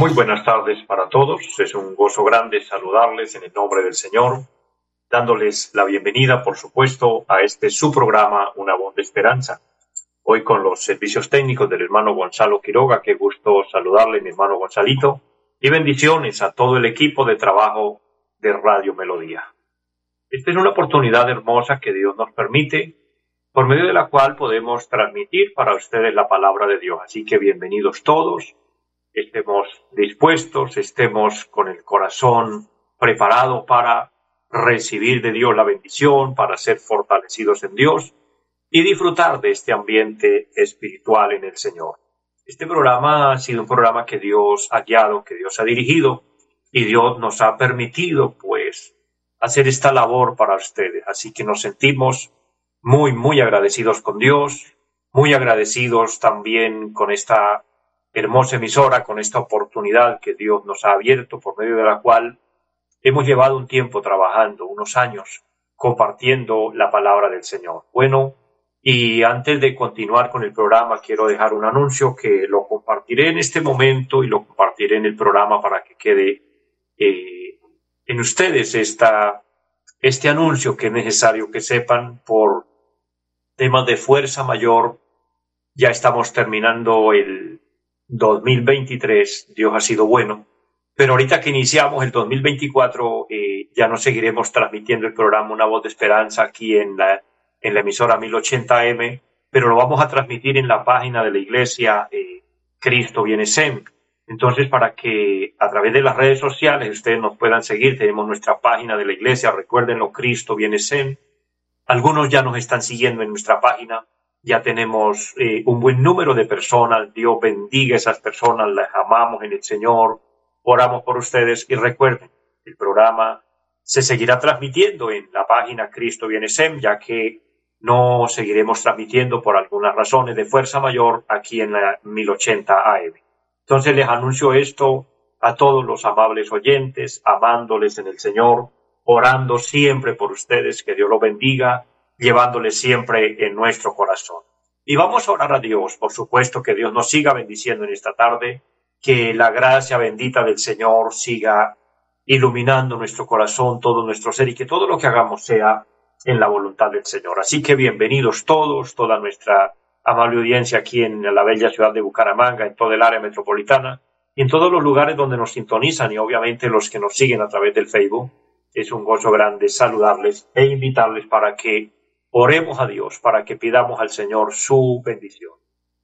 Muy buenas tardes para todos. Es un gozo grande saludarles en el nombre del Señor, dándoles la bienvenida, por supuesto, a este su programa, Una voz de esperanza. Hoy con los servicios técnicos del hermano Gonzalo Quiroga, qué gusto saludarle, mi hermano Gonzalito, y bendiciones a todo el equipo de trabajo de Radio Melodía. Esta es una oportunidad hermosa que Dios nos permite, por medio de la cual podemos transmitir para ustedes la palabra de Dios. Así que bienvenidos todos estemos dispuestos, estemos con el corazón preparado para recibir de Dios la bendición, para ser fortalecidos en Dios y disfrutar de este ambiente espiritual en el Señor. Este programa ha sido un programa que Dios ha guiado, que Dios ha dirigido y Dios nos ha permitido pues hacer esta labor para ustedes. Así que nos sentimos muy, muy agradecidos con Dios, muy agradecidos también con esta hermosa emisora, con esta oportunidad que Dios nos ha abierto, por medio de la cual hemos llevado un tiempo trabajando, unos años, compartiendo la palabra del Señor. Bueno, y antes de continuar con el programa, quiero dejar un anuncio que lo compartiré en este momento y lo compartiré en el programa para que quede eh, en ustedes esta, este anuncio que es necesario que sepan por temas de fuerza mayor. Ya estamos terminando el, 2023, Dios ha sido bueno, pero ahorita que iniciamos el 2024 eh, ya no seguiremos transmitiendo el programa Una Voz de Esperanza aquí en la, en la emisora 1080M, pero lo vamos a transmitir en la página de la iglesia eh, Cristo Viene Sem. Entonces, para que a través de las redes sociales ustedes nos puedan seguir, tenemos nuestra página de la iglesia, recuérdenlo, Cristo Viene Sem. Algunos ya nos están siguiendo en nuestra página, ya tenemos eh, un buen número de personas. Dios bendiga a esas personas, las amamos en el Señor, oramos por ustedes y recuerden, el programa se seguirá transmitiendo en la página Cristo Viene Sem, ya que no seguiremos transmitiendo por algunas razones de fuerza mayor aquí en la 1080 AM. Entonces les anuncio esto a todos los amables oyentes, amándoles en el Señor, orando siempre por ustedes, que Dios los bendiga llevándole siempre en nuestro corazón. Y vamos a orar a Dios, por supuesto, que Dios nos siga bendiciendo en esta tarde, que la gracia bendita del Señor siga iluminando nuestro corazón, todo nuestro ser y que todo lo que hagamos sea en la voluntad del Señor. Así que bienvenidos todos, toda nuestra amable audiencia aquí en la bella ciudad de Bucaramanga, en todo el área metropolitana y en todos los lugares donde nos sintonizan y obviamente los que nos siguen a través del Facebook. Es un gozo grande saludarles e invitarles para que Oremos a Dios para que pidamos al Señor su bendición.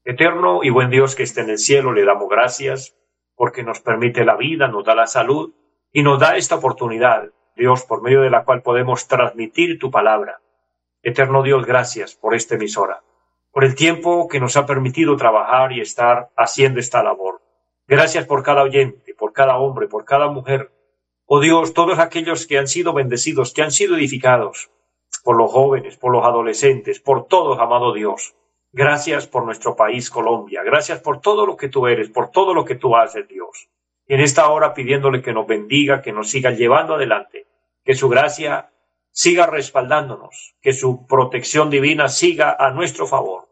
Eterno y buen Dios que esté en el cielo, le damos gracias porque nos permite la vida, nos da la salud y nos da esta oportunidad, Dios, por medio de la cual podemos transmitir tu palabra. Eterno Dios, gracias por esta emisora, por el tiempo que nos ha permitido trabajar y estar haciendo esta labor. Gracias por cada oyente, por cada hombre, por cada mujer. Oh Dios, todos aquellos que han sido bendecidos, que han sido edificados, por los jóvenes, por los adolescentes, por todos, amado Dios. Gracias por nuestro país, Colombia. Gracias por todo lo que tú eres, por todo lo que tú haces, Dios. Y en esta hora pidiéndole que nos bendiga, que nos siga llevando adelante, que su gracia siga respaldándonos, que su protección divina siga a nuestro favor.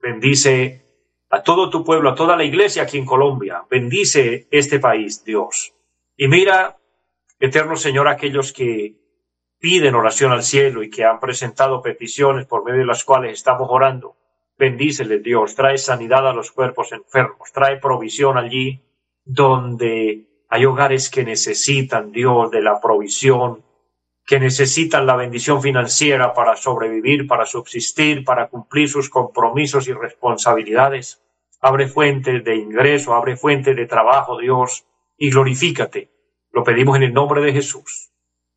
Bendice a todo tu pueblo, a toda la iglesia aquí en Colombia. Bendice este país, Dios. Y mira, eterno Señor, aquellos que piden oración al cielo y que han presentado peticiones por medio de las cuales estamos orando. Bendícele Dios, trae sanidad a los cuerpos enfermos, trae provisión allí donde hay hogares que necesitan Dios de la provisión, que necesitan la bendición financiera para sobrevivir, para subsistir, para cumplir sus compromisos y responsabilidades. Abre fuentes de ingreso, abre fuentes de trabajo, Dios, y glorifícate. Lo pedimos en el nombre de Jesús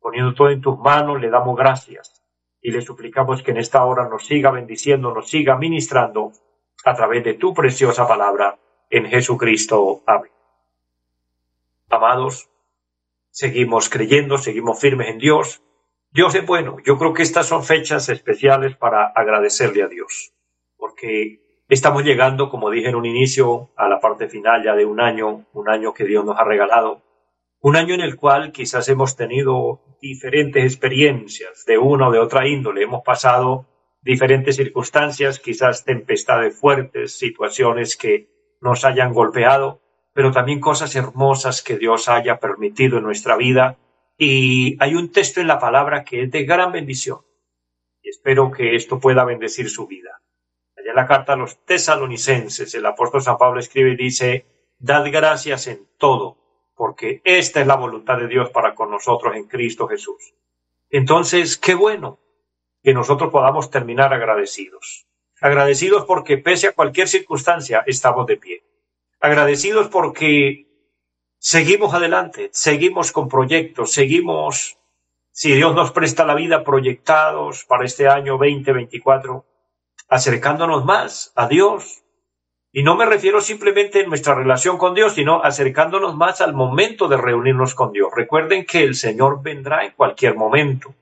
poniendo todo en tus manos, le damos gracias y le suplicamos que en esta hora nos siga bendiciendo, nos siga ministrando a través de tu preciosa palabra, en Jesucristo. Amén. Amados, seguimos creyendo, seguimos firmes en Dios. Dios es bueno. Yo creo que estas son fechas especiales para agradecerle a Dios, porque estamos llegando, como dije en un inicio, a la parte final ya de un año, un año que Dios nos ha regalado, un año en el cual quizás hemos tenido diferentes experiencias de una o de otra índole, hemos pasado diferentes circunstancias, quizás tempestades fuertes, situaciones que nos hayan golpeado, pero también cosas hermosas que Dios haya permitido en nuestra vida. Y hay un texto en la palabra que es de gran bendición. Y espero que esto pueda bendecir su vida. Allá en la carta a los tesalonicenses, el apóstol San Pablo escribe y dice, Dad gracias en todo, porque esta es la voluntad de Dios para con nosotros en Cristo Jesús. Entonces, qué bueno que nosotros podamos terminar agradecidos. Agradecidos porque pese a cualquier circunstancia estamos de pie. Agradecidos porque seguimos adelante, seguimos con proyectos, seguimos, si Dios nos presta la vida, proyectados para este año 2024, acercándonos más a Dios. Y no me refiero simplemente en nuestra relación con Dios, sino acercándonos más al momento de reunirnos con Dios. Recuerden que el Señor vendrá en cualquier momento.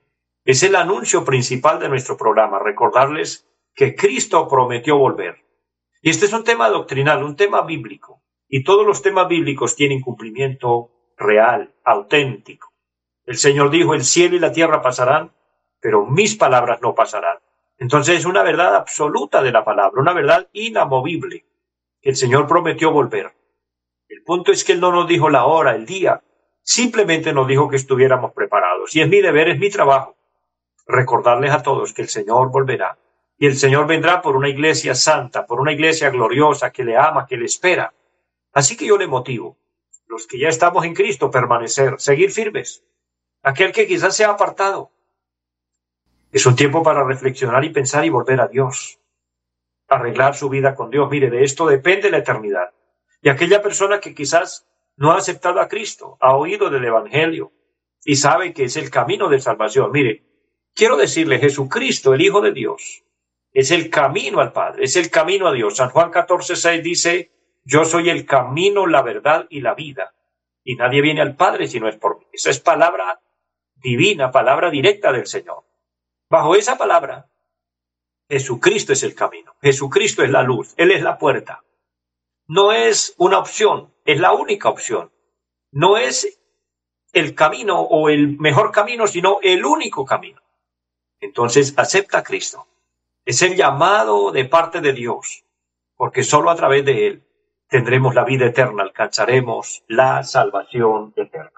Es el anuncio principal de nuestro programa, recordarles que Cristo prometió volver. Y este es un tema doctrinal, un tema bíblico. Y todos los temas bíblicos tienen cumplimiento real, auténtico. El Señor dijo, el cielo y la tierra pasarán, pero mis palabras no pasarán. Entonces es una verdad absoluta de la palabra, una verdad inamovible, el Señor prometió volver. El punto es que Él no nos dijo la hora, el día, simplemente nos dijo que estuviéramos preparados. Y es mi deber, es mi trabajo, recordarles a todos que el Señor volverá y el Señor vendrá por una iglesia santa, por una iglesia gloriosa que le ama, que le espera. Así que yo le motivo, los que ya estamos en Cristo, permanecer, seguir firmes. Aquel que quizás se ha apartado. Es un tiempo para reflexionar y pensar y volver a Dios. Arreglar su vida con Dios. Mire, de esto depende la eternidad. Y aquella persona que quizás no ha aceptado a Cristo, ha oído del Evangelio y sabe que es el camino de salvación. Mire, quiero decirle, Jesucristo, el Hijo de Dios, es el camino al Padre, es el camino a Dios. San Juan 14, 6 dice, yo soy el camino, la verdad y la vida. Y nadie viene al Padre si no es por mí. Esa es palabra divina, palabra directa del Señor. Bajo esa palabra, Jesucristo es el camino, Jesucristo es la luz, Él es la puerta. No es una opción, es la única opción. No es el camino o el mejor camino, sino el único camino. Entonces acepta a Cristo. Es el llamado de parte de Dios, porque sólo a través de Él tendremos la vida eterna, alcanzaremos la salvación eterna.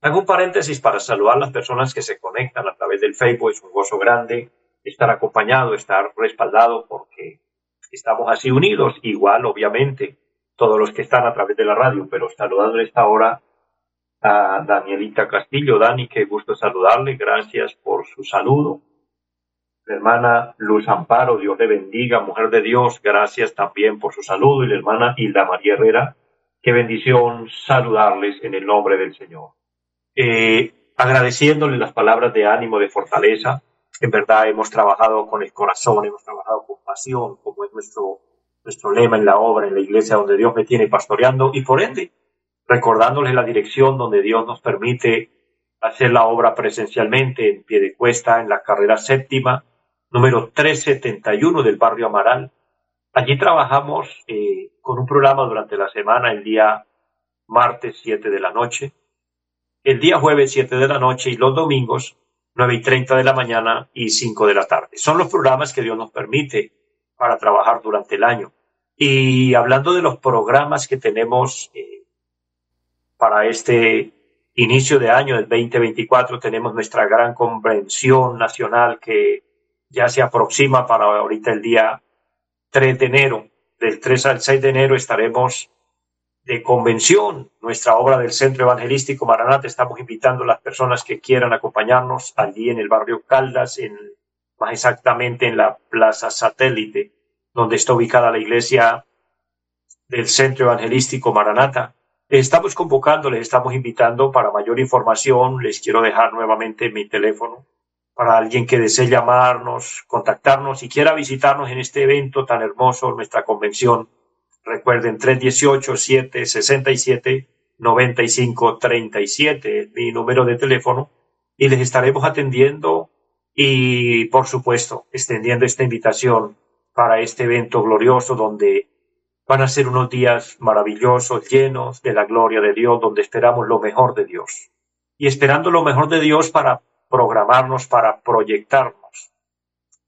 Hago un paréntesis para saludar a las personas que se conectan a través del Facebook. Es un gozo grande estar acompañado, estar respaldado, porque estamos así unidos. Igual, obviamente, todos los que están a través de la radio, pero saludando esta hora a Danielita Castillo. Dani, qué gusto saludarle. Gracias por su saludo hermana Luz Amparo, Dios le bendiga, mujer de Dios, gracias también por su saludo, y la hermana Hilda María Herrera, qué bendición saludarles en el nombre del Señor. Eh, agradeciéndole las palabras de ánimo, de fortaleza, en verdad hemos trabajado con el corazón, hemos trabajado con pasión, como es nuestro, nuestro lema en la obra, en la iglesia donde Dios me tiene pastoreando, y por ende, recordándoles la dirección donde Dios nos permite hacer la obra presencialmente en pie de cuesta, en la carrera séptima, número 371 del barrio Amaral. Allí trabajamos eh, con un programa durante la semana, el día martes 7 de la noche, el día jueves 7 de la noche y los domingos 9 y 30 de la mañana y 5 de la tarde. Son los programas que Dios nos permite para trabajar durante el año. Y hablando de los programas que tenemos eh, para este inicio de año del 2024, tenemos nuestra gran convención nacional que ya se aproxima para ahorita el día 3 de enero. Del 3 al 6 de enero estaremos de convención, nuestra obra del Centro Evangelístico Maranata. Estamos invitando a las personas que quieran acompañarnos allí en el barrio Caldas, en, más exactamente en la Plaza Satélite, donde está ubicada la iglesia del Centro Evangelístico Maranata. Estamos convocándoles, estamos invitando para mayor información. Les quiero dejar nuevamente mi teléfono para alguien que desee llamarnos, contactarnos y quiera visitarnos en este evento tan hermoso, nuestra convención. Recuerden 318-767-9537, mi número de teléfono, y les estaremos atendiendo y, por supuesto, extendiendo esta invitación para este evento glorioso donde van a ser unos días maravillosos, llenos de la gloria de Dios, donde esperamos lo mejor de Dios. Y esperando lo mejor de Dios para programarnos, para proyectarnos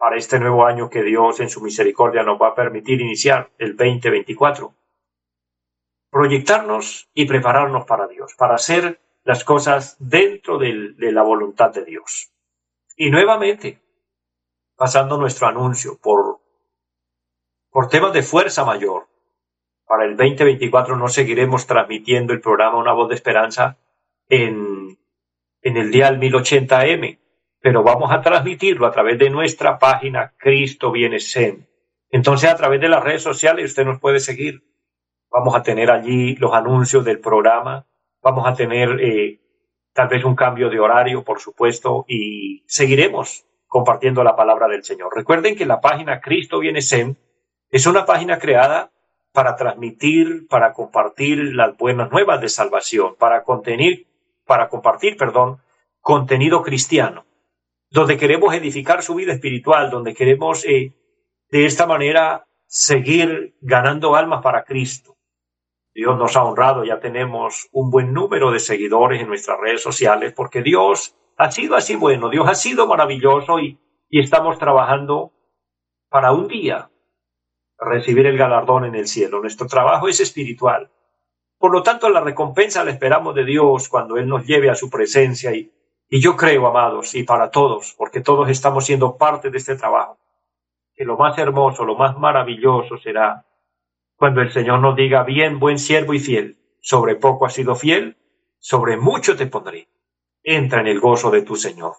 para este nuevo año que Dios en su misericordia nos va a permitir iniciar, el 2024. Proyectarnos y prepararnos para Dios, para hacer las cosas dentro de la voluntad de Dios. Y nuevamente, pasando nuestro anuncio por, por temas de fuerza mayor, para el 2024 no seguiremos transmitiendo el programa Una Voz de Esperanza en, en el dial 1080M, pero vamos a transmitirlo a través de nuestra página Cristo Viene Sen. Entonces, a través de las redes sociales usted nos puede seguir. Vamos a tener allí los anuncios del programa, vamos a tener eh, tal vez un cambio de horario, por supuesto, y seguiremos compartiendo la palabra del Señor. Recuerden que la página Cristo Viene Sen es una página creada para transmitir, para compartir las buenas nuevas de salvación, para contener, para compartir, perdón, contenido cristiano donde queremos edificar su vida espiritual, donde queremos eh, de esta manera seguir ganando almas para Cristo. Dios nos ha honrado, ya tenemos un buen número de seguidores en nuestras redes sociales, porque Dios ha sido así bueno, Dios ha sido maravilloso y, y estamos trabajando para un día recibir el galardón en el cielo. Nuestro trabajo es espiritual. Por lo tanto, la recompensa la esperamos de Dios cuando Él nos lleve a su presencia y, y yo creo, amados, y para todos, porque todos estamos siendo parte de este trabajo, que lo más hermoso, lo más maravilloso será cuando el Señor nos diga, bien, buen siervo y fiel, sobre poco has sido fiel, sobre mucho te pondré. Entra en el gozo de tu Señor.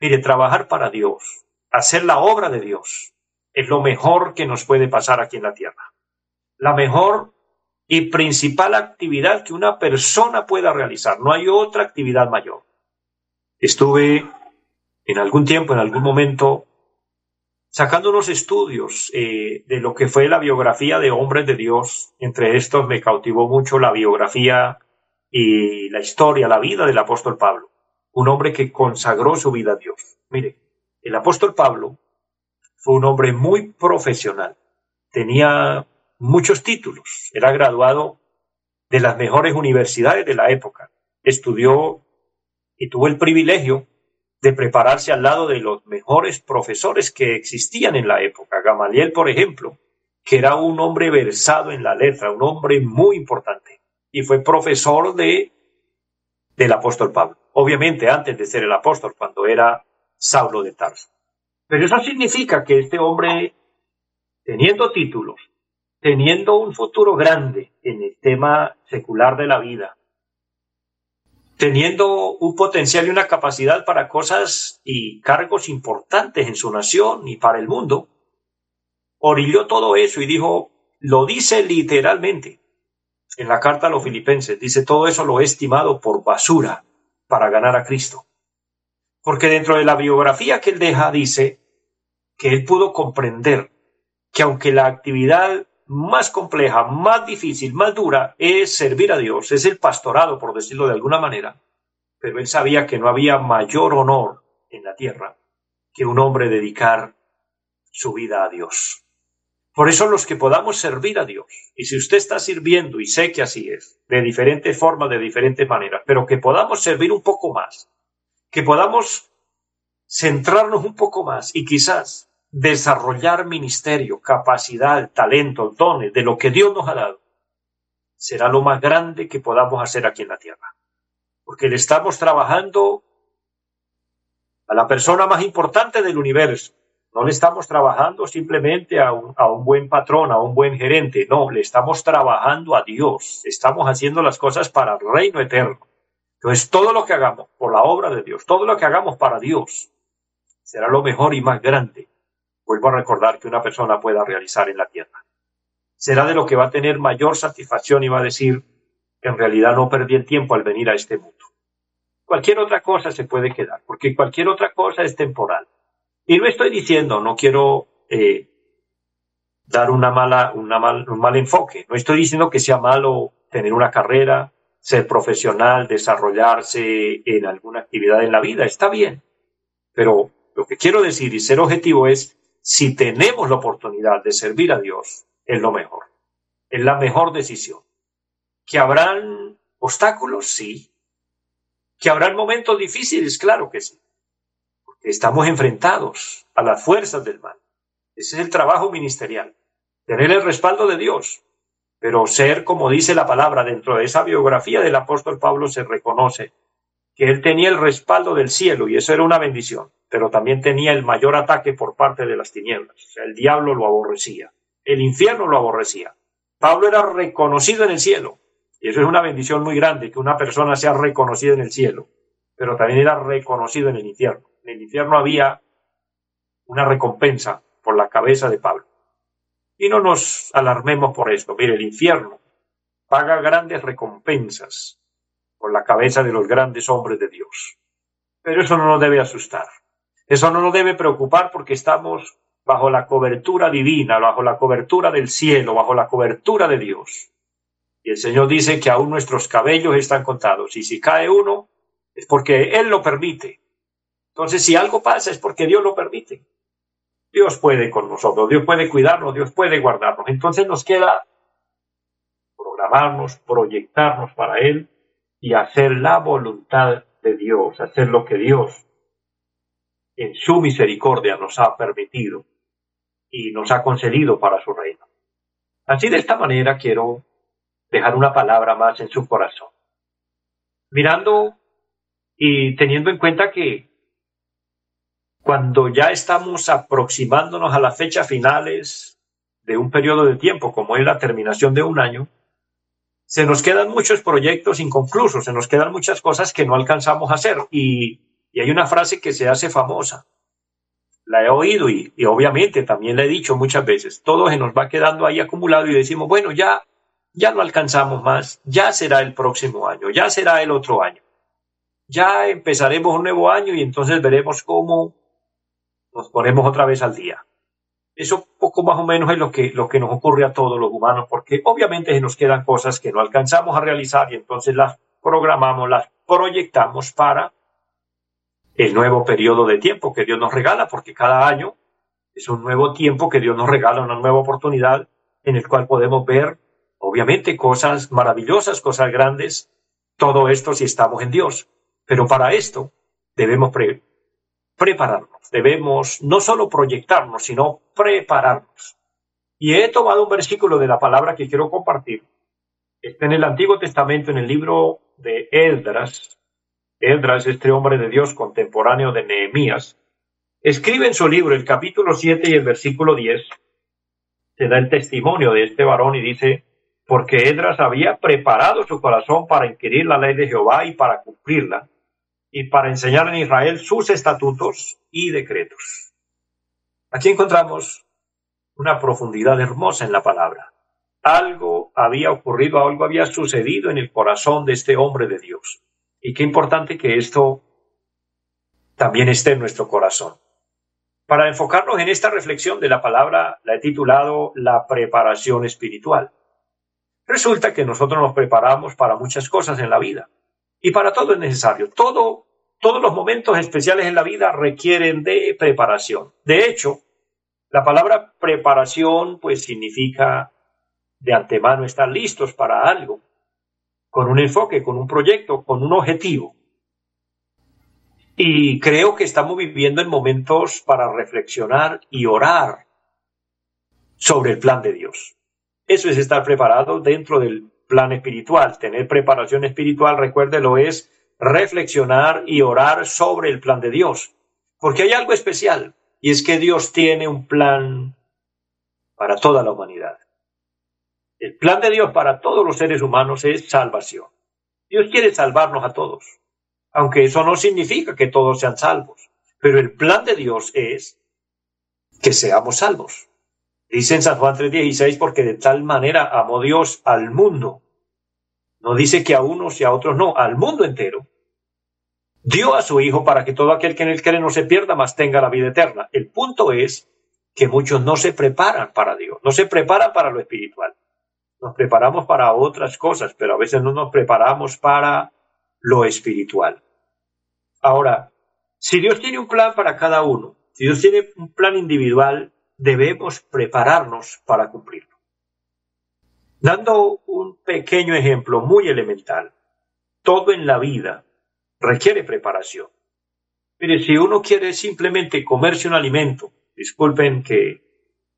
Mire, trabajar para Dios, hacer la obra de Dios, es lo mejor que nos puede pasar aquí en la tierra. La mejor y principal actividad que una persona pueda realizar. No hay otra actividad mayor. Estuve en algún tiempo, en algún momento, sacando unos estudios eh, de lo que fue la biografía de hombres de Dios. Entre estos me cautivó mucho la biografía y la historia, la vida del apóstol Pablo, un hombre que consagró su vida a Dios. Mire, el apóstol Pablo fue un hombre muy profesional, tenía muchos títulos, era graduado de las mejores universidades de la época, estudió y tuvo el privilegio de prepararse al lado de los mejores profesores que existían en la época. Gamaliel, por ejemplo, que era un hombre versado en la letra, un hombre muy importante, y fue profesor de, del apóstol Pablo. Obviamente antes de ser el apóstol, cuando era Saulo de Tarso. Pero eso significa que este hombre, teniendo títulos, teniendo un futuro grande en el tema secular de la vida, teniendo un potencial y una capacidad para cosas y cargos importantes en su nación y para el mundo, orilló todo eso y dijo, lo dice literalmente en la carta a los filipenses, dice, todo eso lo he estimado por basura para ganar a Cristo. Porque dentro de la biografía que él deja dice que él pudo comprender que aunque la actividad más compleja, más difícil, más dura es servir a Dios, es el pastorado, por decirlo de alguna manera. Pero él sabía que no había mayor honor en la tierra que un hombre dedicar su vida a Dios. Por eso los que podamos servir a Dios, y si usted está sirviendo, y sé que así es, de diferentes formas, de diferentes maneras, pero que podamos servir un poco más, que podamos centrarnos un poco más y quizás desarrollar ministerio, capacidad, talento, dones de lo que Dios nos ha dado, será lo más grande que podamos hacer aquí en la tierra. Porque le estamos trabajando a la persona más importante del universo. No le estamos trabajando simplemente a un, buen patrón, a un buen gerente. No, le estamos trabajando a Dios. Estamos haciendo las cosas para el reino eterno. Entonces, todo lo que hagamos por la obra de Dios, todo lo que hagamos para Dios, será lo mejor y más grande vuelvo a recordar que una persona pueda realizar en la tierra. Será de lo que va a tener mayor satisfacción y va a decir, en realidad no perdí el tiempo al venir a este mundo. Cualquier otra cosa se puede quedar, porque cualquier otra cosa es temporal. Y no estoy diciendo, no quiero eh, dar una mala, una mal, un mal enfoque. No estoy diciendo que sea malo tener una carrera, ser profesional, desarrollarse en alguna actividad en la vida, está bien. Pero lo que quiero decir y ser objetivo es, si tenemos la oportunidad de servir a Dios, es lo mejor. Es la mejor decisión. ¿Que habrán obstáculos? Sí. ¿Que habrán momentos difíciles? Claro que sí. Porque estamos enfrentados a las fuerzas del mal. Ese es el trabajo ministerial. Tener el respaldo de Dios. Pero ser, como dice la palabra, dentro de esa biografía del apóstol Pablo se reconoce que él tenía el respaldo del cielo y eso era una bendición, pero también tenía el mayor ataque por parte de las tinieblas. El diablo lo aborrecía, el infierno lo aborrecía. Pablo era reconocido en el cielo y eso es una bendición muy grande, que una persona sea reconocida en el cielo, pero también era reconocido en el infierno. En el infierno había una recompensa por la cabeza de Pablo. Y no nos alarmemos por esto. Mire, el infierno paga grandes recompensas por la cabeza de los grandes hombres de Dios. Pero eso no nos debe asustar. Eso no nos debe preocupar porque estamos bajo la cobertura divina, bajo la cobertura del cielo, bajo la cobertura de Dios. Y el Señor dice que aún nuestros cabellos están contados. Y si cae uno, es porque Él lo permite. Entonces, si algo pasa, es porque Dios lo permite. Dios puede con nosotros, Dios puede cuidarnos, Dios puede guardarnos. Entonces nos queda programarnos, proyectarnos para Él y hacer la voluntad de Dios, hacer lo que Dios en su misericordia nos ha permitido y nos ha concedido para su reino. Así de esta manera quiero dejar una palabra más en su corazón. Mirando y teniendo en cuenta que cuando ya estamos aproximándonos a las fechas finales de un periodo de tiempo, como es la terminación de un año, se nos quedan muchos proyectos inconclusos, se nos quedan muchas cosas que no alcanzamos a hacer. Y, hay una frase que se hace famosa. La he oído y, y, obviamente también la he dicho muchas veces. Todo se nos va quedando ahí acumulado y decimos, bueno, ya, ya no alcanzamos más, ya será el próximo año, ya será el otro año. Ya empezaremos un nuevo año y entonces veremos cómo nos ponemos otra vez al día. Eso poco más o menos es lo que, lo que nos ocurre a todos los humanos, porque obviamente nos quedan cosas que no alcanzamos a realizar y entonces las programamos, las proyectamos para el nuevo periodo de tiempo que Dios nos regala, porque cada año es un nuevo tiempo que Dios nos regala, una nueva oportunidad en el cual podemos ver, obviamente, cosas maravillosas, cosas grandes, todo esto si estamos en Dios. Pero para esto debemos prepararnos debemos no solo proyectarnos, sino prepararnos. Y he tomado un versículo de la palabra que quiero compartir. Está en el Antiguo Testamento, en el libro de Eldras. Eldras, este hombre de Dios contemporáneo de Nehemías, escribe en su libro el capítulo 7 y el versículo 10. Se da el testimonio de este varón y dice, porque Edras había preparado su corazón para inquirir la ley de Jehová y para cumplirla, y para enseñar en Israel sus estatutos y decretos. Aquí encontramos una profundidad hermosa en la palabra. Algo había ocurrido, algo había sucedido en el corazón de este hombre de Dios. Y qué importante que esto también esté en nuestro corazón. Para enfocarnos en esta reflexión de la palabra, la he titulado La preparación espiritual. Resulta que nosotros nos preparamos para muchas cosas en la vida. Y para todo es necesario. Todo, todos los momentos especiales en la vida requieren de preparación. De hecho, la palabra preparación pues significa de antemano estar listos para algo, con un enfoque, con un proyecto, con un objetivo. Y creo que estamos viviendo en momentos para reflexionar y orar sobre el plan de Dios. Eso es estar preparado dentro del plan espiritual. Tener preparación espiritual, recuérdelo, es reflexionar y orar sobre el plan de Dios. Porque hay algo especial, y es que Dios tiene un plan para toda la humanidad. El plan de Dios para todos los seres humanos es salvación. Dios quiere salvarnos a todos, aunque eso no significa que todos sean salvos. Pero el plan de Dios es que seamos salvos. Dice en San Juan 3:16, porque de tal manera amó Dios al mundo. No dice que a unos y a otros no, al mundo entero. Dio a su Hijo para que todo aquel que en él cree no se pierda, mas tenga la vida eterna. El punto es que muchos no se preparan para Dios, no se preparan para lo espiritual. Nos preparamos para otras cosas, pero a veces no nos preparamos para lo espiritual. Ahora, si Dios tiene un plan para cada uno, si Dios tiene un plan individual, debemos prepararnos para cumplirlo. Dando un pequeño ejemplo muy elemental, todo en la vida requiere preparación. Mire, si uno quiere simplemente comerse un alimento, disculpen que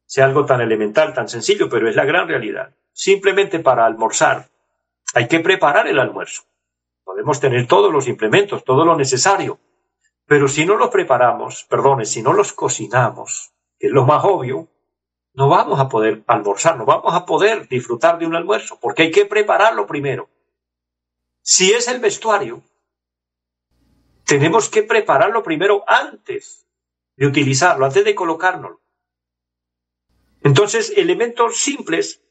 sea algo tan elemental, tan sencillo, pero es la gran realidad. Simplemente para almorzar, hay que preparar el almuerzo. Podemos tener todos los implementos, todo lo necesario, pero si no los preparamos, perdone, si no los cocinamos, que es lo más obvio, no vamos a poder almorzar, no vamos a poder disfrutar de un almuerzo, porque hay que prepararlo primero. Si es el vestuario, tenemos que prepararlo primero antes de utilizarlo, antes de colocárnoslo. Entonces, elementos simples,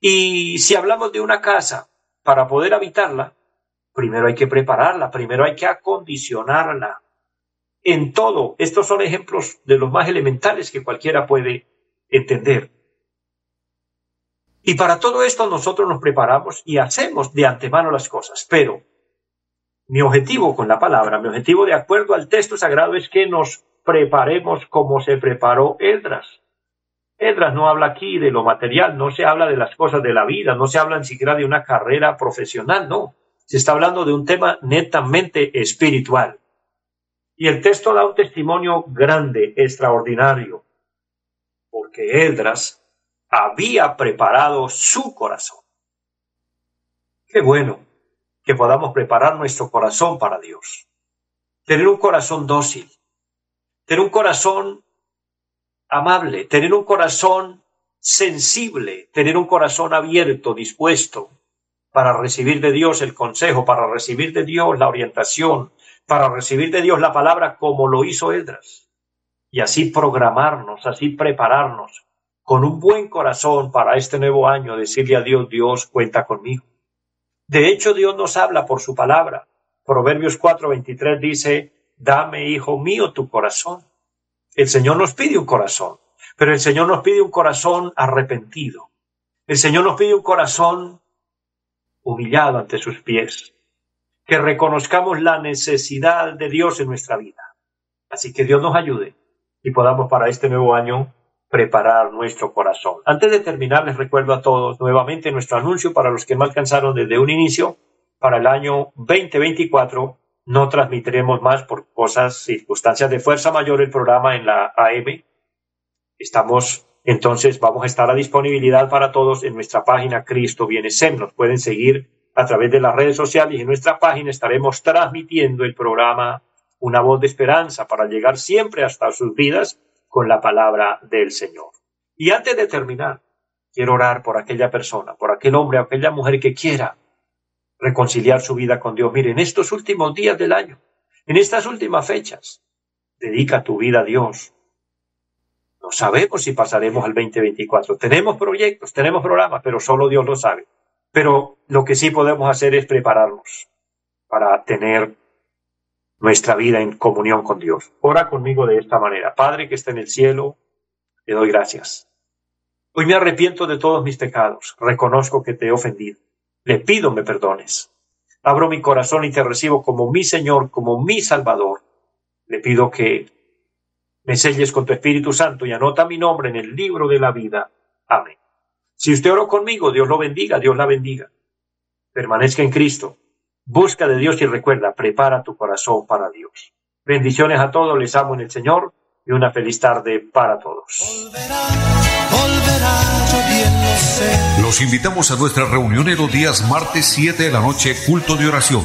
y si hablamos de una casa, para poder habitarla, primero hay que prepararla, primero hay que acondicionarla. En todo, estos son ejemplos de los más elementales que cualquiera puede entender. Y para todo esto nosotros nos preparamos y hacemos de antemano las cosas, pero mi objetivo con la palabra, mi objetivo de acuerdo al texto sagrado es que nos preparemos como se preparó Edras. Edras no habla aquí de lo material, no se habla de las cosas de la vida, no se habla ni siquiera de una carrera profesional, no. Se está hablando de un tema netamente espiritual. Y el texto da un testimonio grande, extraordinario, porque Edras había preparado su corazón. Qué bueno que podamos preparar nuestro corazón para Dios. Tener un corazón dócil, tener un corazón amable, tener un corazón sensible, tener un corazón abierto, dispuesto para recibir de Dios el consejo, para recibir de Dios la orientación, para recibir de Dios la palabra como lo hizo Edras y así programarnos, así prepararnos con un buen corazón para este nuevo año, decirle a Dios, Dios cuenta conmigo. De hecho, Dios nos habla por su palabra. Proverbios 4:23 dice, dame, hijo mío, tu corazón. El Señor nos pide un corazón, pero el Señor nos pide un corazón arrepentido. El Señor nos pide un corazón humillado ante sus pies, que reconozcamos la necesidad de Dios en nuestra vida. Así que Dios nos ayude y podamos para este nuevo año preparar nuestro corazón. Antes de terminar, les recuerdo a todos nuevamente nuestro anuncio para los que no alcanzaron desde un inicio. Para el año 2024 no transmitiremos más por cosas, circunstancias de fuerza mayor el programa en la AM. Estamos, entonces, vamos a estar a disponibilidad para todos en nuestra página Cristo Viene Sem. Nos pueden seguir a través de las redes sociales y en nuestra página estaremos transmitiendo el programa Una voz de esperanza para llegar siempre hasta sus vidas con la palabra del Señor. Y antes de terminar, quiero orar por aquella persona, por aquel hombre aquella mujer que quiera reconciliar su vida con Dios. Mire, en estos últimos días del año, en estas últimas fechas, dedica tu vida a Dios. No sabemos si pasaremos al 2024. Tenemos proyectos, tenemos programas, pero solo Dios lo sabe. Pero lo que sí podemos hacer es prepararnos para tener nuestra vida en comunión con Dios. Ora conmigo de esta manera. Padre que está en el cielo, te doy gracias. Hoy me arrepiento de todos mis pecados. Reconozco que te he ofendido. Le pido me perdones. Abro mi corazón y te recibo como mi Señor, como mi Salvador. Le pido que me selles con tu Espíritu Santo y anota mi nombre en el libro de la vida. Amén. Si usted oró conmigo, Dios lo bendiga, Dios la bendiga. Permanezca en Cristo Busca de Dios y recuerda, prepara tu corazón para Dios. Bendiciones a todos, les amo en el Señor y una feliz tarde para todos. Los invitamos a nuestra reunión en los días martes 7 de la noche, culto de oración